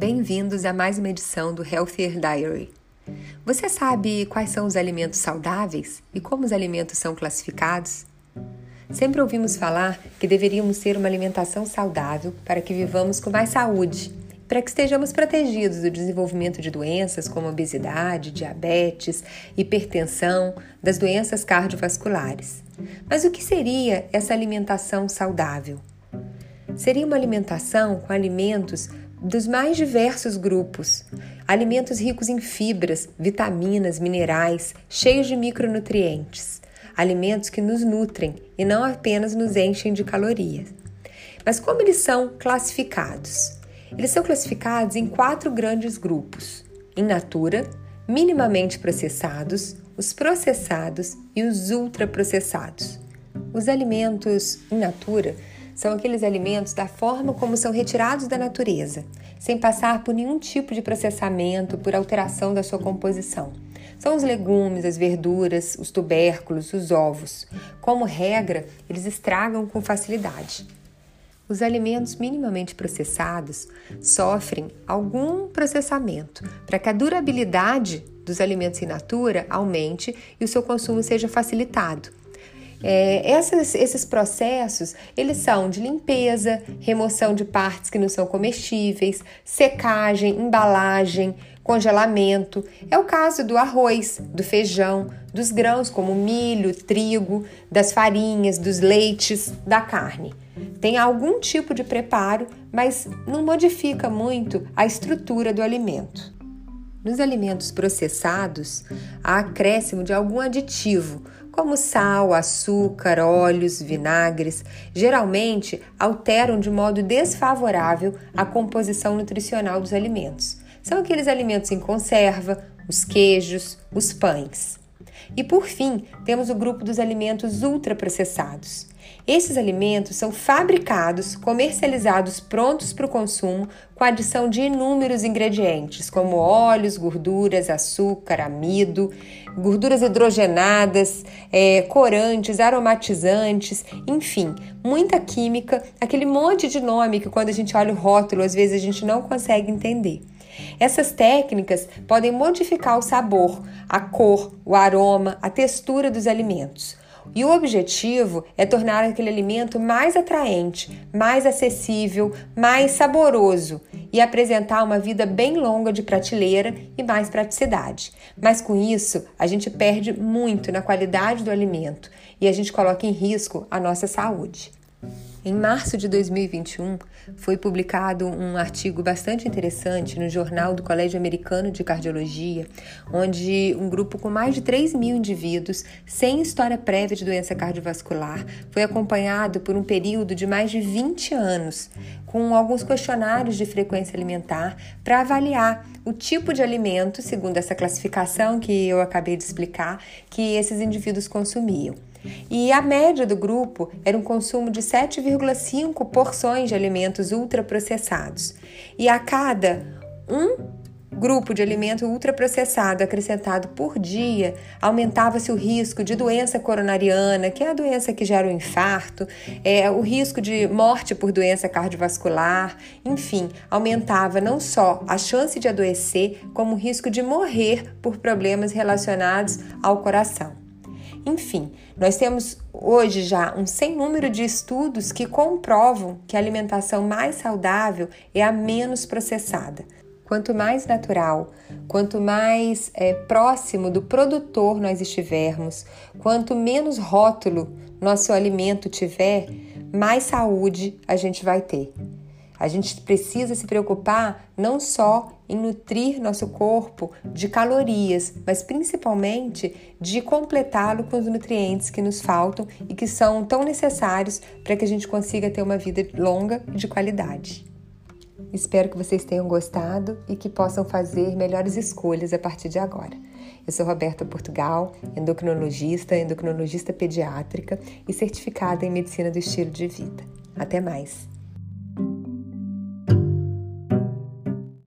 Bem-vindos a mais uma edição do Healthier Diary. Você sabe quais são os alimentos saudáveis e como os alimentos são classificados? Sempre ouvimos falar que deveríamos ter uma alimentação saudável para que vivamos com mais saúde, para que estejamos protegidos do desenvolvimento de doenças como obesidade, diabetes, hipertensão, das doenças cardiovasculares. Mas o que seria essa alimentação saudável? Seria uma alimentação com alimentos dos mais diversos grupos. Alimentos ricos em fibras, vitaminas, minerais, cheios de micronutrientes. Alimentos que nos nutrem e não apenas nos enchem de calorias. Mas como eles são classificados? Eles são classificados em quatro grandes grupos: in natura, minimamente processados, os processados e os ultraprocessados. Os alimentos in natura são aqueles alimentos da forma como são retirados da natureza, sem passar por nenhum tipo de processamento, por alteração da sua composição. São os legumes, as verduras, os tubérculos, os ovos. Como regra, eles estragam com facilidade. Os alimentos minimamente processados sofrem algum processamento para que a durabilidade dos alimentos in natura aumente e o seu consumo seja facilitado. É, essas, esses processos, eles são de limpeza, remoção de partes que não são comestíveis, secagem, embalagem, congelamento. É o caso do arroz, do feijão, dos grãos como milho, trigo, das farinhas, dos leites, da carne. Tem algum tipo de preparo, mas não modifica muito a estrutura do alimento. Nos alimentos processados, há acréscimo de algum aditivo, como sal, açúcar, óleos, vinagres, geralmente alteram de modo desfavorável a composição nutricional dos alimentos. São aqueles alimentos em conserva, os queijos, os pães. E por fim, temos o grupo dos alimentos ultraprocessados. Esses alimentos são fabricados, comercializados prontos para o consumo com adição de inúmeros ingredientes, como óleos, gorduras, açúcar, amido, gorduras hidrogenadas, é, corantes, aromatizantes, enfim, muita química, aquele monte de nome que quando a gente olha o rótulo às vezes a gente não consegue entender. Essas técnicas podem modificar o sabor, a cor, o aroma, a textura dos alimentos. E o objetivo é tornar aquele alimento mais atraente, mais acessível, mais saboroso e apresentar uma vida bem longa de prateleira e mais praticidade. Mas com isso, a gente perde muito na qualidade do alimento e a gente coloca em risco a nossa saúde. Em março de 2021, foi publicado um artigo bastante interessante no Jornal do Colégio Americano de Cardiologia, onde um grupo com mais de 3 mil indivíduos, sem história prévia de doença cardiovascular, foi acompanhado por um período de mais de 20 anos, com alguns questionários de frequência alimentar para avaliar o tipo de alimento, segundo essa classificação que eu acabei de explicar, que esses indivíduos consumiam. E a média do grupo era um consumo de 7,5 porções de alimentos ultraprocessados. E a cada um grupo de alimento ultraprocessado acrescentado por dia, aumentava-se o risco de doença coronariana, que é a doença que gera o infarto, é, o risco de morte por doença cardiovascular, enfim, aumentava não só a chance de adoecer, como o risco de morrer por problemas relacionados ao coração. Enfim, nós temos hoje já um sem número de estudos que comprovam que a alimentação mais saudável é a menos processada. Quanto mais natural, quanto mais é, próximo do produtor nós estivermos, quanto menos rótulo nosso alimento tiver, mais saúde a gente vai ter. A gente precisa se preocupar não só em nutrir nosso corpo de calorias, mas principalmente de completá-lo com os nutrientes que nos faltam e que são tão necessários para que a gente consiga ter uma vida longa e de qualidade. Espero que vocês tenham gostado e que possam fazer melhores escolhas a partir de agora. Eu sou Roberta Portugal, endocrinologista, endocrinologista pediátrica e certificada em medicina do estilo de vida. Até mais!